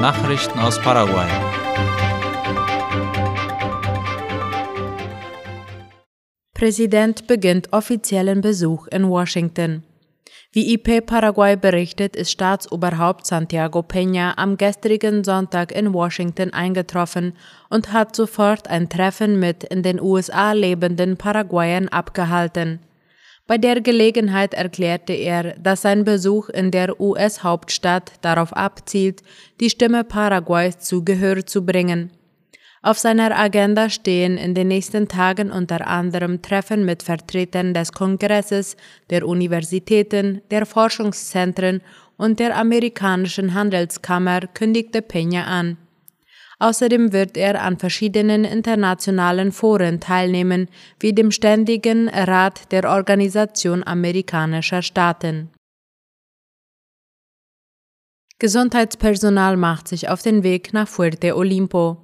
Nachrichten aus Paraguay. Präsident beginnt offiziellen Besuch in Washington. Wie IP Paraguay berichtet, ist Staatsoberhaupt Santiago Peña am gestrigen Sonntag in Washington eingetroffen und hat sofort ein Treffen mit in den USA lebenden Paraguayern abgehalten. Bei der Gelegenheit erklärte er, dass sein Besuch in der US-Hauptstadt darauf abzielt, die Stimme Paraguays zu Gehör zu bringen. Auf seiner Agenda stehen in den nächsten Tagen unter anderem Treffen mit Vertretern des Kongresses, der Universitäten, der Forschungszentren und der amerikanischen Handelskammer, kündigte Peña an. Außerdem wird er an verschiedenen internationalen Foren teilnehmen, wie dem Ständigen Rat der Organisation amerikanischer Staaten. Gesundheitspersonal macht sich auf den Weg nach Fuerte Olimpo.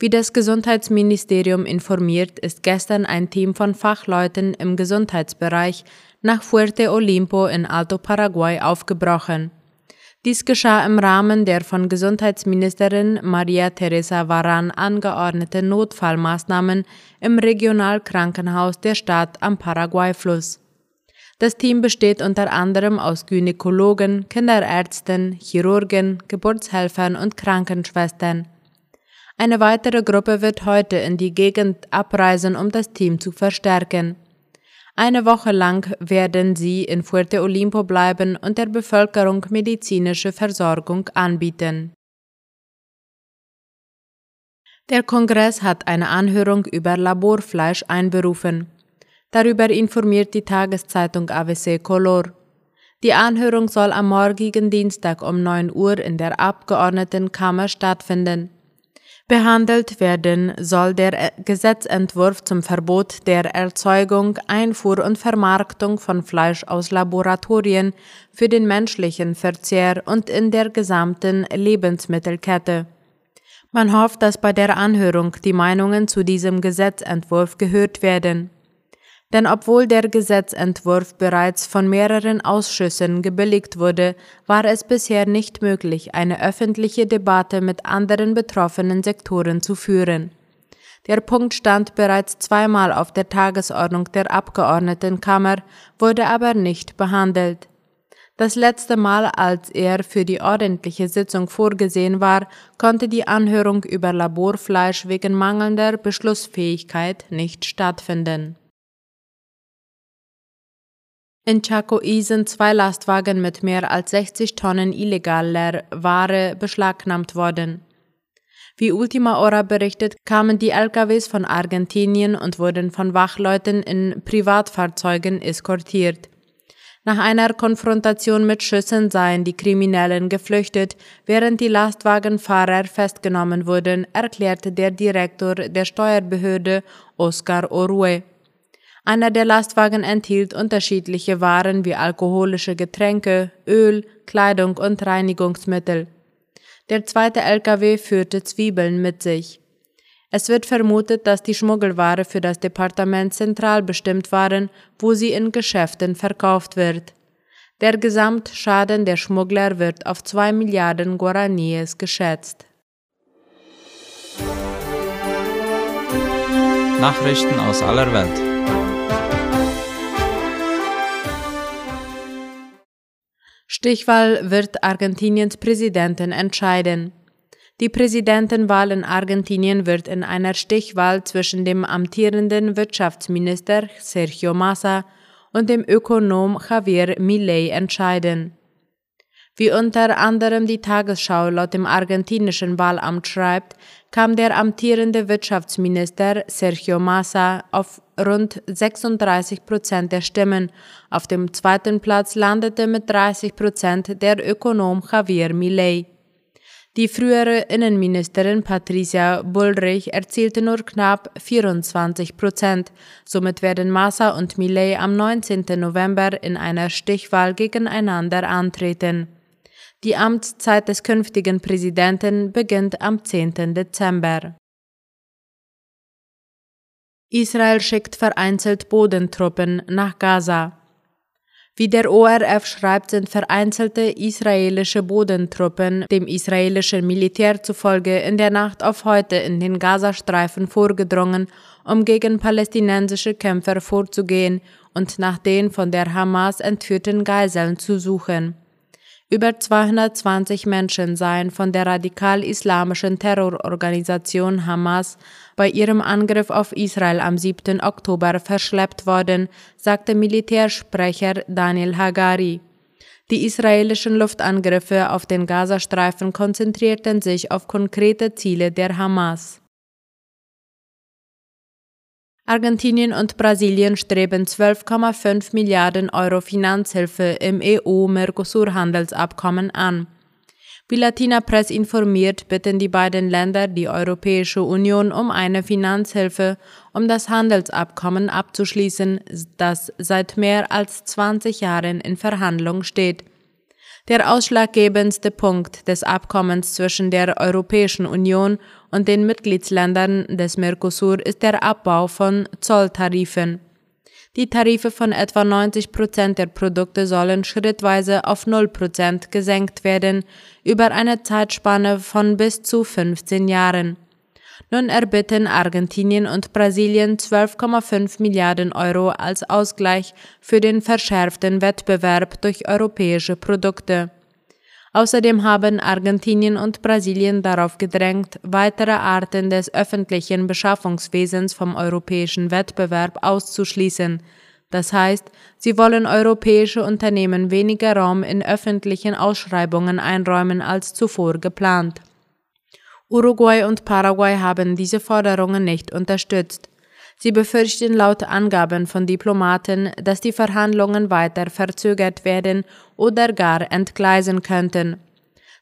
Wie das Gesundheitsministerium informiert, ist gestern ein Team von Fachleuten im Gesundheitsbereich nach Fuerte Olimpo in Alto Paraguay aufgebrochen. Dies geschah im Rahmen der von Gesundheitsministerin Maria Teresa Varan angeordneten Notfallmaßnahmen im Regionalkrankenhaus der Stadt am Paraguay-Fluss. Das Team besteht unter anderem aus Gynäkologen, Kinderärzten, Chirurgen, Geburtshelfern und Krankenschwestern. Eine weitere Gruppe wird heute in die Gegend abreisen, um das Team zu verstärken. Eine Woche lang werden sie in Fuerte Olimpo bleiben und der Bevölkerung medizinische Versorgung anbieten. Der Kongress hat eine Anhörung über Laborfleisch einberufen. Darüber informiert die Tageszeitung AVC Color. Die Anhörung soll am morgigen Dienstag um 9 Uhr in der Abgeordnetenkammer stattfinden. Behandelt werden soll der Gesetzentwurf zum Verbot der Erzeugung, Einfuhr und Vermarktung von Fleisch aus Laboratorien für den menschlichen Verzehr und in der gesamten Lebensmittelkette. Man hofft, dass bei der Anhörung die Meinungen zu diesem Gesetzentwurf gehört werden. Denn obwohl der Gesetzentwurf bereits von mehreren Ausschüssen gebilligt wurde, war es bisher nicht möglich, eine öffentliche Debatte mit anderen betroffenen Sektoren zu führen. Der Punkt stand bereits zweimal auf der Tagesordnung der Abgeordnetenkammer, wurde aber nicht behandelt. Das letzte Mal, als er für die ordentliche Sitzung vorgesehen war, konnte die Anhörung über Laborfleisch wegen mangelnder Beschlussfähigkeit nicht stattfinden. In Chacoí sind zwei Lastwagen mit mehr als 60 Tonnen illegaler Ware beschlagnahmt worden. Wie Ultima Hora berichtet, kamen die LKWs von Argentinien und wurden von Wachleuten in Privatfahrzeugen eskortiert. Nach einer Konfrontation mit Schüssen seien die Kriminellen geflüchtet, während die Lastwagenfahrer festgenommen wurden, erklärte der Direktor der Steuerbehörde Oscar Orue. Einer der Lastwagen enthielt unterschiedliche Waren wie alkoholische Getränke, Öl, Kleidung und Reinigungsmittel. Der zweite LKW führte Zwiebeln mit sich. Es wird vermutet, dass die Schmuggelware für das Departement zentral bestimmt waren, wo sie in Geschäften verkauft wird. Der Gesamtschaden der Schmuggler wird auf zwei Milliarden Guaraníes geschätzt. Nachrichten aus aller Welt. Stichwahl wird Argentiniens Präsidenten entscheiden. Die Präsidentenwahl in Argentinien wird in einer Stichwahl zwischen dem amtierenden Wirtschaftsminister Sergio Massa und dem Ökonom Javier Milei entscheiden. Wie unter anderem die Tagesschau laut dem argentinischen Wahlamt schreibt, kam der amtierende Wirtschaftsminister Sergio Massa auf rund 36 Prozent der Stimmen. Auf dem zweiten Platz landete mit 30 Prozent der Ökonom Javier Milei. Die frühere Innenministerin Patricia Bullrich erzielte nur knapp 24 Prozent. Somit werden Massa und Milei am 19. November in einer Stichwahl gegeneinander antreten. Die Amtszeit des künftigen Präsidenten beginnt am 10. Dezember. Israel schickt vereinzelt Bodentruppen nach Gaza. Wie der ORF schreibt, sind vereinzelte israelische Bodentruppen dem israelischen Militär zufolge in der Nacht auf heute in den Gazastreifen vorgedrungen, um gegen palästinensische Kämpfer vorzugehen und nach den von der Hamas entführten Geiseln zu suchen. Über 220 Menschen seien von der radikal-islamischen Terrororganisation Hamas bei ihrem Angriff auf Israel am 7. Oktober verschleppt worden, sagte Militärsprecher Daniel Hagari. Die israelischen Luftangriffe auf den Gazastreifen konzentrierten sich auf konkrete Ziele der Hamas. Argentinien und Brasilien streben 12,5 Milliarden Euro Finanzhilfe im EU-Mercosur-Handelsabkommen an. Wie Latina Press informiert, bitten die beiden Länder die Europäische Union um eine Finanzhilfe, um das Handelsabkommen abzuschließen, das seit mehr als 20 Jahren in Verhandlung steht. Der ausschlaggebendste Punkt des Abkommens zwischen der Europäischen Union und den Mitgliedsländern des Mercosur ist der Abbau von Zolltarifen. Die Tarife von etwa 90 Prozent der Produkte sollen schrittweise auf 0 Prozent gesenkt werden, über eine Zeitspanne von bis zu 15 Jahren. Nun erbitten Argentinien und Brasilien 12,5 Milliarden Euro als Ausgleich für den verschärften Wettbewerb durch europäische Produkte. Außerdem haben Argentinien und Brasilien darauf gedrängt, weitere Arten des öffentlichen Beschaffungswesens vom europäischen Wettbewerb auszuschließen. Das heißt, sie wollen europäische Unternehmen weniger Raum in öffentlichen Ausschreibungen einräumen als zuvor geplant. Uruguay und Paraguay haben diese Forderungen nicht unterstützt. Sie befürchten laut Angaben von Diplomaten, dass die Verhandlungen weiter verzögert werden oder gar entgleisen könnten.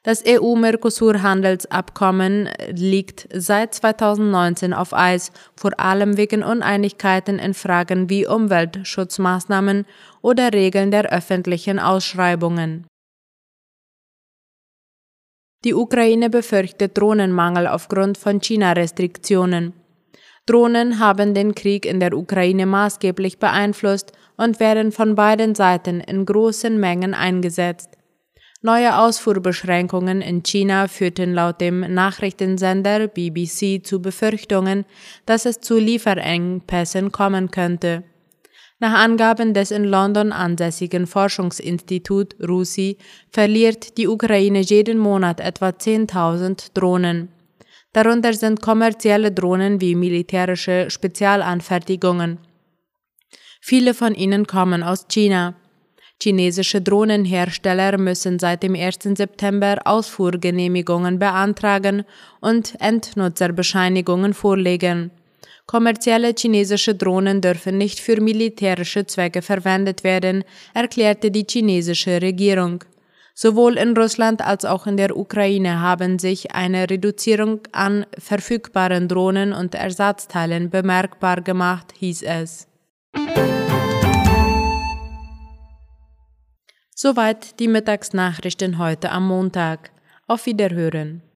Das EU-Mercosur-Handelsabkommen liegt seit 2019 auf Eis, vor allem wegen Uneinigkeiten in Fragen wie Umweltschutzmaßnahmen oder Regeln der öffentlichen Ausschreibungen. Die Ukraine befürchtet Drohnenmangel aufgrund von China-Restriktionen. Drohnen haben den Krieg in der Ukraine maßgeblich beeinflusst und werden von beiden Seiten in großen Mengen eingesetzt. Neue Ausfuhrbeschränkungen in China führten laut dem Nachrichtensender BBC zu Befürchtungen, dass es zu Lieferengpässen kommen könnte. Nach Angaben des in London ansässigen Forschungsinstitut RUSI verliert die Ukraine jeden Monat etwa 10.000 Drohnen. Darunter sind kommerzielle Drohnen wie militärische Spezialanfertigungen. Viele von ihnen kommen aus China. Chinesische Drohnenhersteller müssen seit dem 1. September Ausfuhrgenehmigungen beantragen und Endnutzerbescheinigungen vorlegen. Kommerzielle chinesische Drohnen dürfen nicht für militärische Zwecke verwendet werden, erklärte die chinesische Regierung. Sowohl in Russland als auch in der Ukraine haben sich eine Reduzierung an verfügbaren Drohnen und Ersatzteilen bemerkbar gemacht, hieß es. Soweit die Mittagsnachrichten heute am Montag. Auf Wiederhören.